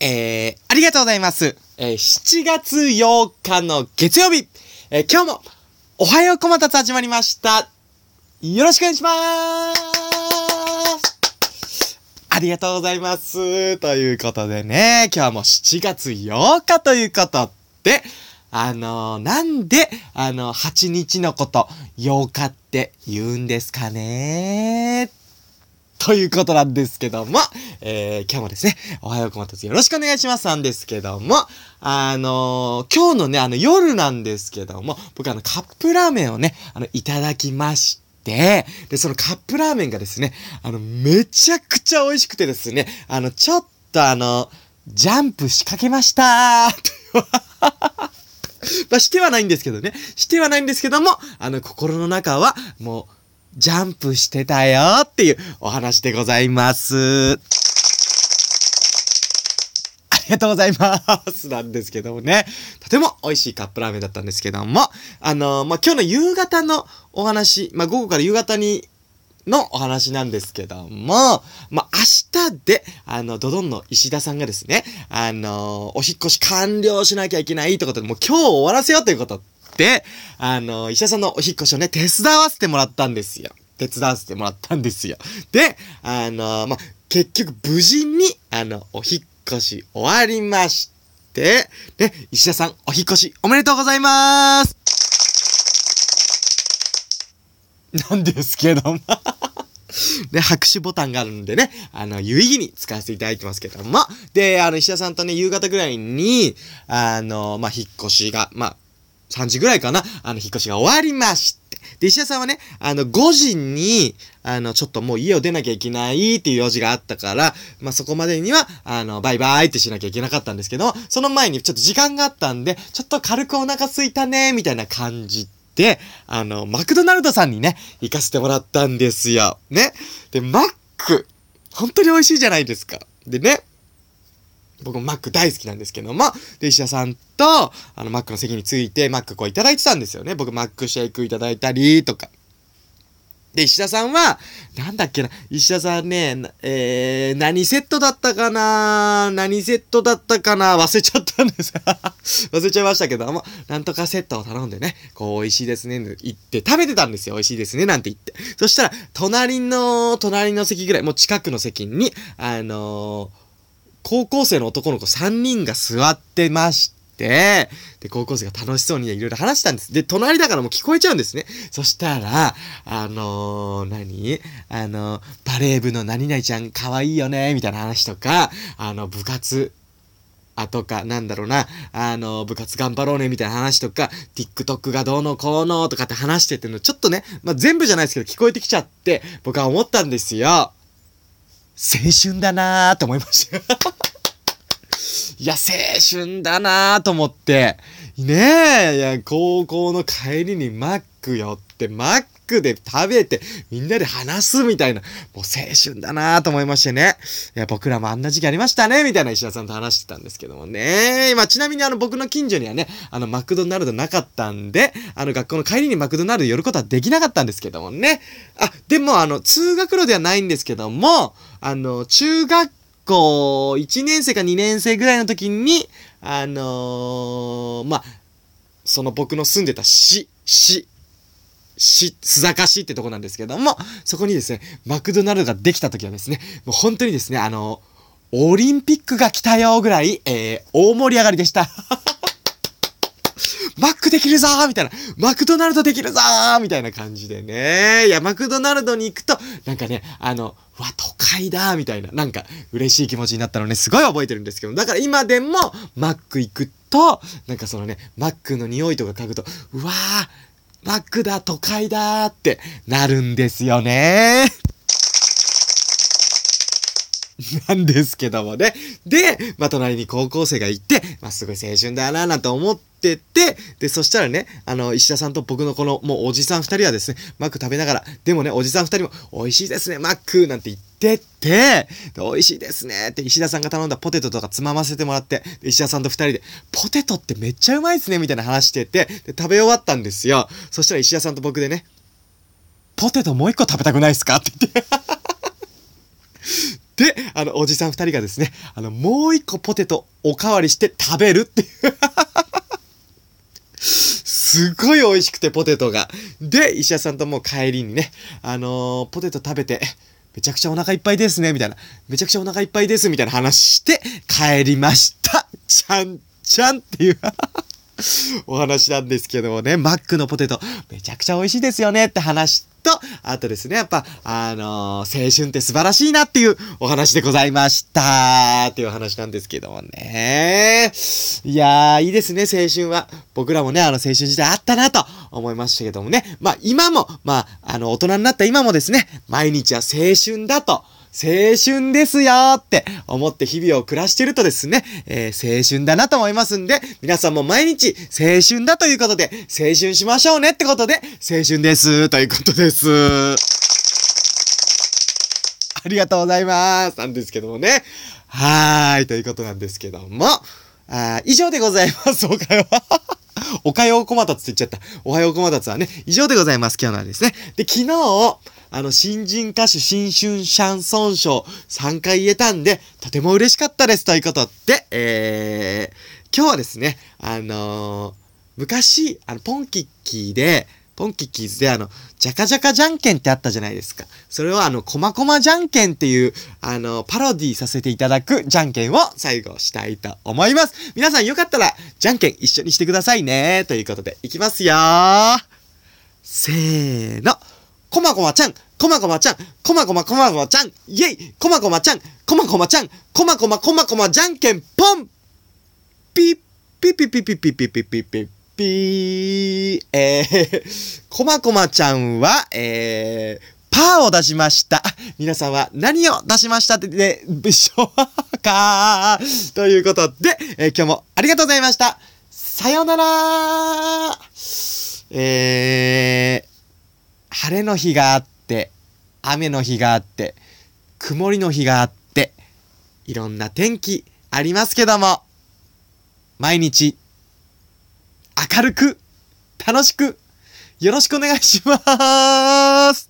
えー、ありがとうございます。えー、7月8日の月曜日、えー、今日も、おはようこまたつ始まりました。よろしくお願いしまーすありがとうございます。ということでね、今日も7月8日ということで、あのーなんで、あの、8日のこと、8日って言うんですかねということなんですけども、えー、今日もですね、おはようこまたつよろしくお願いしますなんですけども、あのー今日のね、あの夜なんですけども、僕あのカップラーメンをね、あの、いただきまして、で、そのカップラーメンがですね、あの、めちゃくちゃ美味しくてですね、あの、ちょっとあの、ジャンプ仕掛けました まあ、してはないんですけどね。してはないんですけども、あの、心の中は、もう、ジャンプしてたよっていうお話でございます。ありがとうございます。なんですけどもね。とても美味しいカップラーメンだったんですけども、あのまあ、今日の夕方のお話、まあ、午後から夕方に、のお話なんですけども、まあ、明日で、あの、ドドンの石田さんがですね、あのお引っ越し完了しなきゃいけないってことで、もう今日終わらせようということで、あの石田さんのお引っ越しをね、手伝わせてもらったんですよ。手伝わせてもらったんですよ。で、あのまあ、結局無事に、あの、お引っ越し終わりまして、で、石田さん、お引越しおめでとうございますなんですけども。で、拍手ボタンがあるんでね、あの、有意義に使わせていただいてますけども。で、あの、石田さんとね、夕方ぐらいに、あの、まあ、引っ越しが、まあ、3時ぐらいかな、あの、引っ越しが終わりまして。で、石田さんはね、あの、5時に、あの、ちょっともう家を出なきゃいけないっていう用事があったから、まあ、そこまでには、あの、バイバイってしなきゃいけなかったんですけど、その前にちょっと時間があったんで、ちょっと軽くお腹空いたね、みたいな感じで、あの、マクドナルドさんにね、行かせてもらったんですよ。ね。で、マック、本当に美味しいじゃないですか。でね、僕もマック大好きなんですけども、で、石田さんと、あの、マックの席について、マックこういただいてたんですよね。僕、マックシェイクいただいたり、とか。で、石田さんは、なんだっけな、石田さんね、えー、何セットだったかな何セットだったかな忘れちゃったんです。忘れちゃいましたけども、なんとかセットを頼んでね、こう、美味しいですね、言って食べてたんですよ。美味しいですね、なんて言って。そしたら、隣の、隣の席ぐらい、もう近くの席に、あのー高校生の男の子3人が座ってまして、で、高校生が楽しそうにねいろいろ話したんです。で、隣だからもう聞こえちゃうんですね。そしたら、あのー、何？あのー、バレー部の何々ちゃん可愛いよね、みたいな話とか、あの、部活、あとか、なんだろうな、あの、部活頑張ろうね、みたいな話とか、TikTok がどうのこうのとかって話してての、ちょっとね、まあ、全部じゃないですけど、聞こえてきちゃって、僕は思ったんですよ。青春だなーと思いました。いや、青春だなーと思って。ねえ、いや、高校の帰りにマック寄って、マックで食べて、みんなで話すみたいな、もう青春だなーと思いましてね。いや、僕らもあんな時期ありましたね、みたいな石田さんと話してたんですけどもね。まあ、ちなみにあの、僕の近所にはね、あの、マクドナルドなかったんで、あの、学校の帰りにマクドナルド寄ることはできなかったんですけどもね。あ、でもあの、通学路ではないんですけども、あの、中学校1年生か2年生ぐらいの時に、あのーまあ、その僕の住んでた市、市、市、須坂市ってとこなんですけども、そこにですね、マクドナルドができた時はですね、もう本当にですね、あのオリンピックが来たよぐらい、えー、大盛り上がりでした。マックできるぞーみたいな。マクドナルドできるぞーみたいな感じでね。いや、マクドナルドに行くと、なんかね、あの、うわ、都会だみたいな、なんか、嬉しい気持ちになったのね、すごい覚えてるんですけど、だから今でも、マック行くと、なんかそのね、マックの匂いとか嗅ぐと、うわー、マックだ、都会だってなるんですよね。なんですけどもね。で、まあ、隣に高校生がいて、まあ、すごい青春だな、なんて思ってて、で、そしたらね、あの、石田さんと僕のこの、もうおじさん二人はですね、マック食べながら、でもね、おじさん二人も、美味しいですね、マックなんて言ってて、で美味しいですねって石田さんが頼んだポテトとかつまませてもらって、石田さんと二人で、ポテトってめっちゃうまいですね、みたいな話してて、で、食べ終わったんですよ。そしたら石田さんと僕でね、ポテトもう一個食べたくないですか？って言って。で、あの、おじさん二人がですね、あの、もう一個ポテトおかわりして食べるっていうすごい美味しくて、ポテトが。で、石屋さんともう帰りにね、あのー、ポテト食べて、めちゃくちゃお腹いっぱいですね、みたいな。めちゃくちゃお腹いっぱいです、みたいな話して帰りました。ちゃんちゃんっていうお話なんですけどもね、マックのポテト、めちゃくちゃ美味しいですよねって話してと、あとですね、やっぱ、あのー、青春って素晴らしいなっていうお話でございましたっていう話なんですけどもね。いやー、いいですね、青春は。僕らもね、あの、青春時代あったなと思いましたけどもね。まあ、今も、まあ、あの、大人になった今もですね、毎日は青春だと。青春ですよって思って日々を暮らしてるとですね、えー、青春だなと思いますんで、皆さんも毎日青春だということで、青春しましょうねってことで、青春ですということです。ありがとうございます。なんですけどもね。はーい、ということなんですけども、あ以上でございます、おかよ。おかようこまたつって言っちゃった。おはようこまたつはね、以上でございます、今日のはですね。で、昨日、あの、新人歌手新春シャンソン賞3回言えたんで、とても嬉しかったですということで、えー、今日はですね、あのー、昔、あの、ポンキッキーで、ポンキッキーズであの、ジャカジャカじゃんけんってあったじゃないですか。それをあの、コマコマじゃんけんっていう、あの、パロディさせていただくじゃんけんを最後したいと思います。皆さんよかったら、じゃんけん一緒にしてくださいね。ということで、いきますよせーの。こまこまちゃん、こまこまちゃん、こまこまこまこまちゃん、イェイこまこまちゃん、こまこまちゃん、こまこまこまこまじゃんけんぽんピッピッピッピッピッピッピッピッピッピッピー、えー、こまこまちゃんは、えー、パーを出しました。皆さんは何を出しましたってで、しょうか？ということで、えー、今日もありがとうございました。さようならえー、晴れの日があって、雨の日があって、曇りの日があって、いろんな天気ありますけども、毎日、明るく、楽しく、よろしくお願いします。